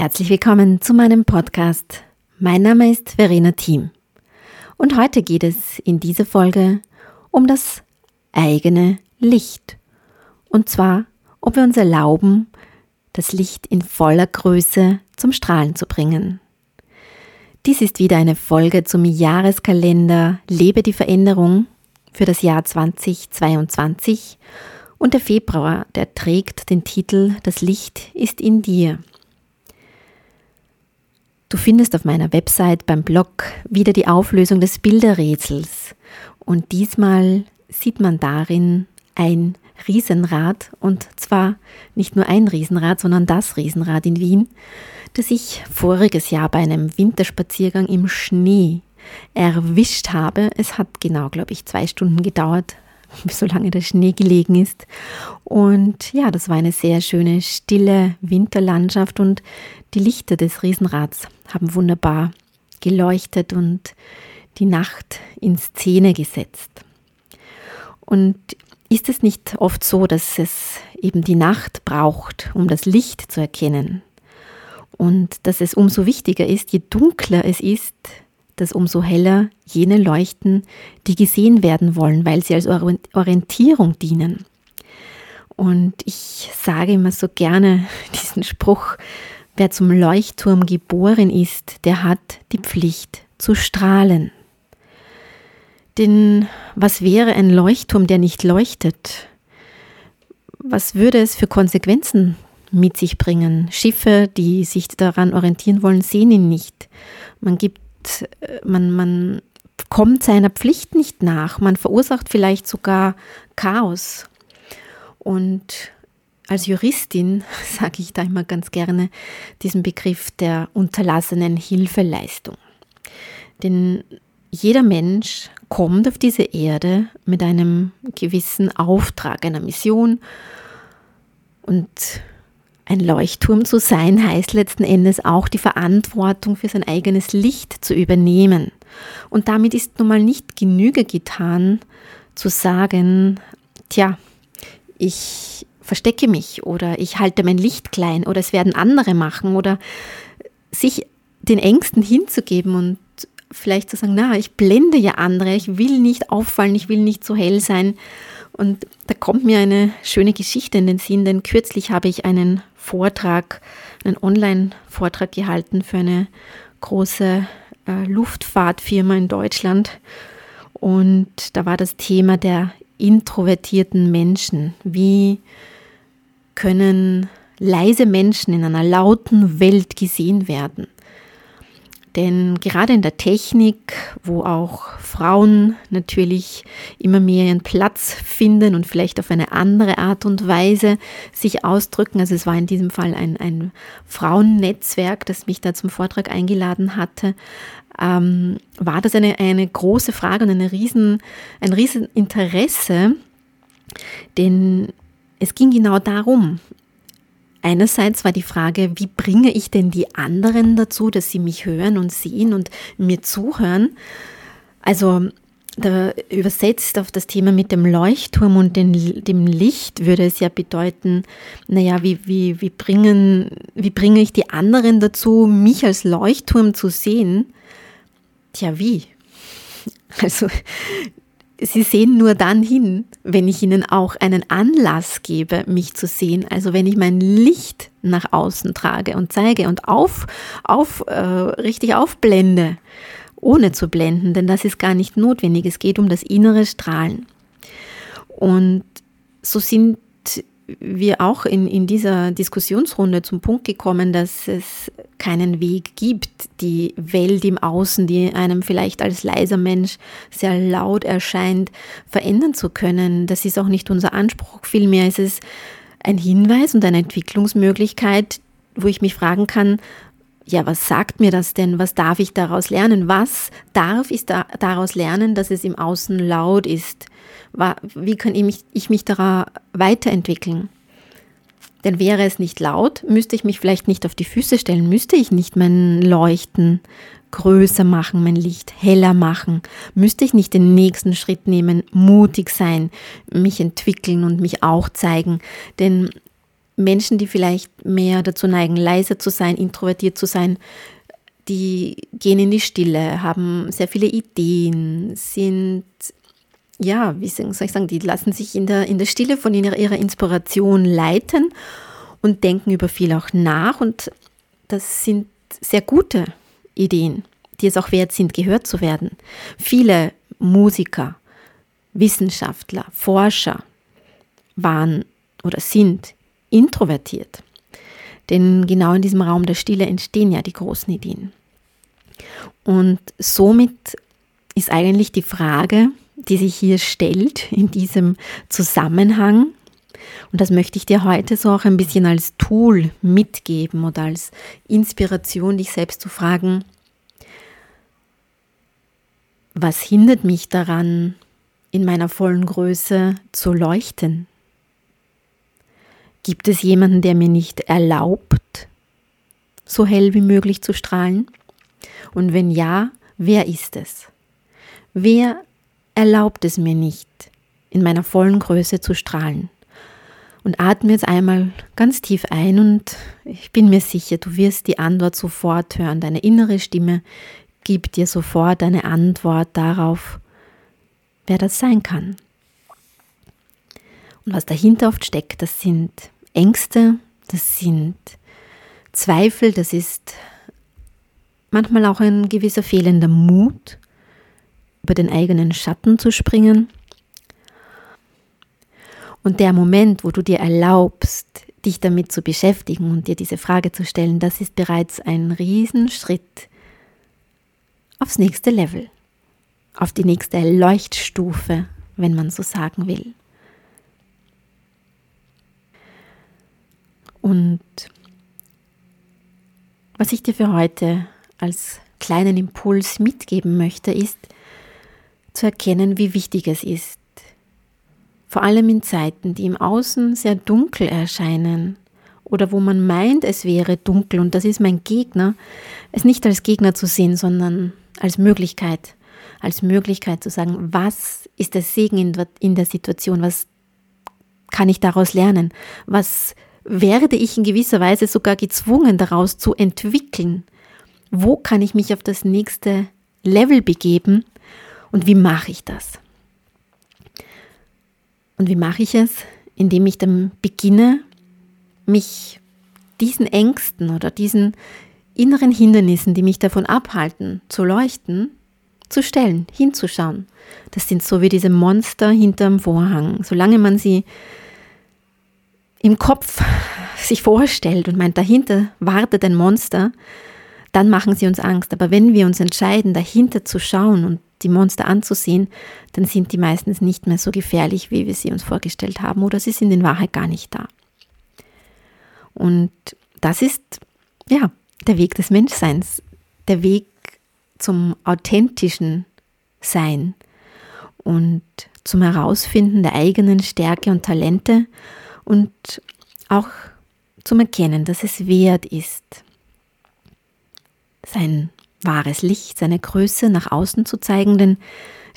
Herzlich willkommen zu meinem Podcast. Mein Name ist Verena Thiem und heute geht es in dieser Folge um das eigene Licht. Und zwar, ob wir uns erlauben, das Licht in voller Größe zum Strahlen zu bringen. Dies ist wieder eine Folge zum Jahreskalender Lebe die Veränderung für das Jahr 2022 und der Februar, der trägt den Titel Das Licht ist in dir. Du findest auf meiner Website beim Blog wieder die Auflösung des Bilderrätsels und diesmal sieht man darin ein Riesenrad und zwar nicht nur ein Riesenrad, sondern das Riesenrad in Wien, das ich voriges Jahr bei einem Winterspaziergang im Schnee erwischt habe. Es hat genau, glaube ich, zwei Stunden gedauert, solange der Schnee gelegen ist. Und ja, das war eine sehr schöne, stille Winterlandschaft und die Lichter des Riesenrads haben wunderbar geleuchtet und die Nacht in Szene gesetzt. Und ist es nicht oft so, dass es eben die Nacht braucht, um das Licht zu erkennen? Und dass es umso wichtiger ist, je dunkler es ist, dass umso heller jene leuchten, die gesehen werden wollen, weil sie als Orientierung dienen. Und ich sage immer so gerne diesen Spruch, wer zum Leuchtturm geboren ist, der hat die Pflicht zu strahlen. Denn was wäre ein Leuchtturm, der nicht leuchtet? Was würde es für Konsequenzen mit sich bringen? Schiffe, die sich daran orientieren wollen, sehen ihn nicht. Man gibt man, man kommt seiner Pflicht nicht nach, man verursacht vielleicht sogar Chaos. Und als Juristin sage ich da immer ganz gerne diesen Begriff der unterlassenen Hilfeleistung. Denn jeder Mensch kommt auf diese Erde mit einem gewissen Auftrag, einer Mission und ein Leuchtturm zu sein heißt letzten Endes auch die Verantwortung für sein eigenes Licht zu übernehmen. Und damit ist nun mal nicht Genüge getan, zu sagen, tja, ich verstecke mich oder ich halte mein Licht klein oder es werden andere machen oder sich den Ängsten hinzugeben und vielleicht zu sagen, na, ich blende ja andere, ich will nicht auffallen, ich will nicht so hell sein. Und da kommt mir eine schöne Geschichte in den Sinn, denn kürzlich habe ich einen Vortrag, einen Online-Vortrag gehalten für eine große äh, Luftfahrtfirma in Deutschland. Und da war das Thema der introvertierten Menschen. Wie können leise Menschen in einer lauten Welt gesehen werden? Denn gerade in der Technik, wo auch Frauen natürlich immer mehr ihren Platz finden und vielleicht auf eine andere Art und Weise sich ausdrücken, also es war in diesem Fall ein, ein Frauennetzwerk, das mich da zum Vortrag eingeladen hatte, ähm, war das eine, eine große Frage und eine riesen, ein riesen Interesse, denn es ging genau darum, Einerseits war die Frage, wie bringe ich denn die anderen dazu, dass sie mich hören und sehen und mir zuhören? Also da übersetzt auf das Thema mit dem Leuchtturm und den, dem Licht würde es ja bedeuten, naja, wie, wie, wie, bringen, wie bringe ich die anderen dazu, mich als Leuchtturm zu sehen? Tja, wie? Also sie sehen nur dann hin, wenn ich ihnen auch einen Anlass gebe, mich zu sehen. Also wenn ich mein Licht nach außen trage und zeige und auf, auf, äh, richtig aufblende, ohne zu blenden, denn das ist gar nicht notwendig. Es geht um das innere Strahlen. Und so sind wir auch in, in dieser Diskussionsrunde zum Punkt gekommen, dass es keinen Weg gibt, die Welt im Außen, die einem vielleicht als leiser Mensch sehr laut erscheint, verändern zu können. Das ist auch nicht unser Anspruch. Vielmehr ist es ein Hinweis und eine Entwicklungsmöglichkeit, wo ich mich fragen kann, ja, was sagt mir das denn? Was darf ich daraus lernen? Was darf ich da, daraus lernen, dass es im Außen laut ist? Wie kann ich mich, ich mich daran weiterentwickeln? Denn wäre es nicht laut, müsste ich mich vielleicht nicht auf die Füße stellen, müsste ich nicht mein Leuchten größer machen, mein Licht heller machen, müsste ich nicht den nächsten Schritt nehmen, mutig sein, mich entwickeln und mich auch zeigen. Denn Menschen, die vielleicht mehr dazu neigen, leiser zu sein, introvertiert zu sein, die gehen in die Stille, haben sehr viele Ideen, sind, ja, wie soll ich sagen, die lassen sich in der, in der Stille von ihrer, ihrer Inspiration leiten und denken über viel auch nach. Und das sind sehr gute Ideen, die es auch wert sind, gehört zu werden. Viele Musiker, Wissenschaftler, Forscher waren oder sind introvertiert. Denn genau in diesem Raum der Stille entstehen ja die großen Ideen. Und somit ist eigentlich die Frage, die sich hier stellt in diesem Zusammenhang, und das möchte ich dir heute so auch ein bisschen als Tool mitgeben oder als Inspiration, dich selbst zu fragen, was hindert mich daran, in meiner vollen Größe zu leuchten? Gibt es jemanden, der mir nicht erlaubt, so hell wie möglich zu strahlen? Und wenn ja, wer ist es? Wer erlaubt es mir nicht, in meiner vollen Größe zu strahlen? Und atme jetzt einmal ganz tief ein und ich bin mir sicher, du wirst die Antwort sofort hören. Deine innere Stimme gibt dir sofort eine Antwort darauf, wer das sein kann. Und was dahinter oft steckt, das sind Ängste, das sind Zweifel, das ist manchmal auch ein gewisser fehlender Mut, über den eigenen Schatten zu springen. Und der Moment, wo du dir erlaubst, dich damit zu beschäftigen und dir diese Frage zu stellen, das ist bereits ein Riesenschritt aufs nächste Level, auf die nächste Leuchtstufe, wenn man so sagen will. Und was ich dir für heute als kleinen Impuls mitgeben möchte, ist zu erkennen, wie wichtig es ist, vor allem in Zeiten, die im Außen sehr dunkel erscheinen oder wo man meint, es wäre dunkel und das ist mein Gegner, es nicht als Gegner zu sehen, sondern als Möglichkeit, als Möglichkeit zu sagen, was ist der Segen in der Situation, was kann ich daraus lernen, was werde ich in gewisser Weise sogar gezwungen daraus zu entwickeln. Wo kann ich mich auf das nächste Level begeben und wie mache ich das? Und wie mache ich es? Indem ich dann beginne, mich diesen Ängsten oder diesen inneren Hindernissen, die mich davon abhalten, zu leuchten, zu stellen, hinzuschauen. Das sind so wie diese Monster hinterm Vorhang. Solange man sie im Kopf sich vorstellt und meint, dahinter wartet ein Monster, dann machen sie uns Angst. Aber wenn wir uns entscheiden, dahinter zu schauen und die Monster anzusehen, dann sind die meistens nicht mehr so gefährlich, wie wir sie uns vorgestellt haben, oder sie sind in Wahrheit gar nicht da. Und das ist, ja, der Weg des Menschseins, der Weg zum authentischen Sein und zum Herausfinden der eigenen Stärke und Talente und auch zum Erkennen, dass es wert ist, sein wahres Licht, seine Größe nach außen zu zeigen. Denn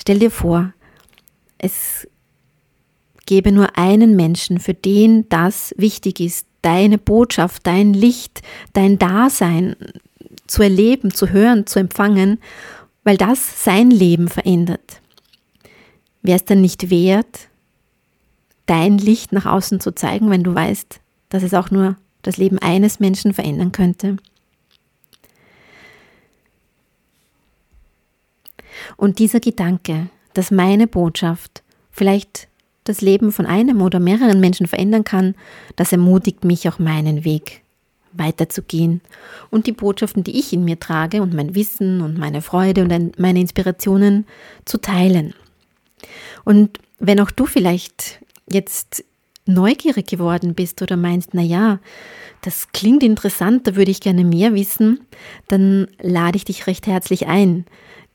stell dir vor, es gäbe nur einen Menschen, für den das wichtig ist, deine Botschaft, dein Licht, dein Dasein zu erleben, zu hören, zu empfangen, weil das sein Leben verändert. Wäre es dann nicht wert, dein Licht nach außen zu zeigen, wenn du weißt, dass es auch nur das Leben eines Menschen verändern könnte? Und dieser Gedanke, dass meine Botschaft vielleicht das Leben von einem oder mehreren Menschen verändern kann, das ermutigt mich auch meinen Weg weiterzugehen und die Botschaften, die ich in mir trage und mein Wissen und meine Freude und meine Inspirationen zu teilen. Und wenn auch du vielleicht jetzt neugierig geworden bist oder meinst, na ja, das klingt interessant, da würde ich gerne mehr wissen, dann lade ich dich recht herzlich ein,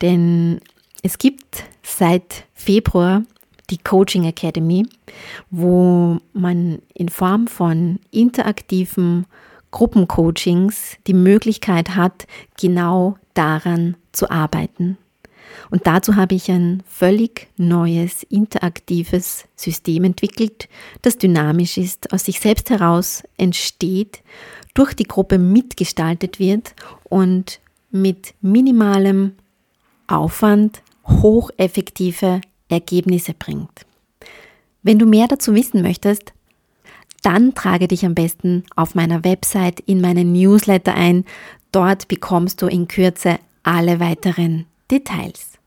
denn es gibt seit Februar die Coaching Academy, wo man in Form von interaktiven Gruppencoachings die Möglichkeit hat, genau daran zu arbeiten. Und dazu habe ich ein völlig neues, interaktives System entwickelt, das dynamisch ist, aus sich selbst heraus entsteht, durch die Gruppe mitgestaltet wird und mit minimalem Aufwand hocheffektive Ergebnisse bringt. Wenn du mehr dazu wissen möchtest, dann trage dich am besten auf meiner Website in meinen Newsletter ein. Dort bekommst du in Kürze alle weiteren Details.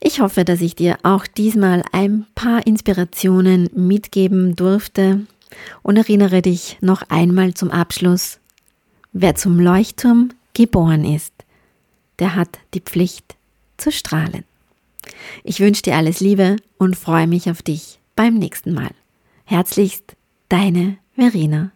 Ich hoffe, dass ich dir auch diesmal ein paar Inspirationen mitgeben durfte und erinnere dich noch einmal zum Abschluss, wer zum Leuchtturm geboren ist, der hat die Pflicht zu strahlen. Ich wünsche dir alles Liebe und freue mich auf dich beim nächsten Mal. Herzlichst, deine Verena.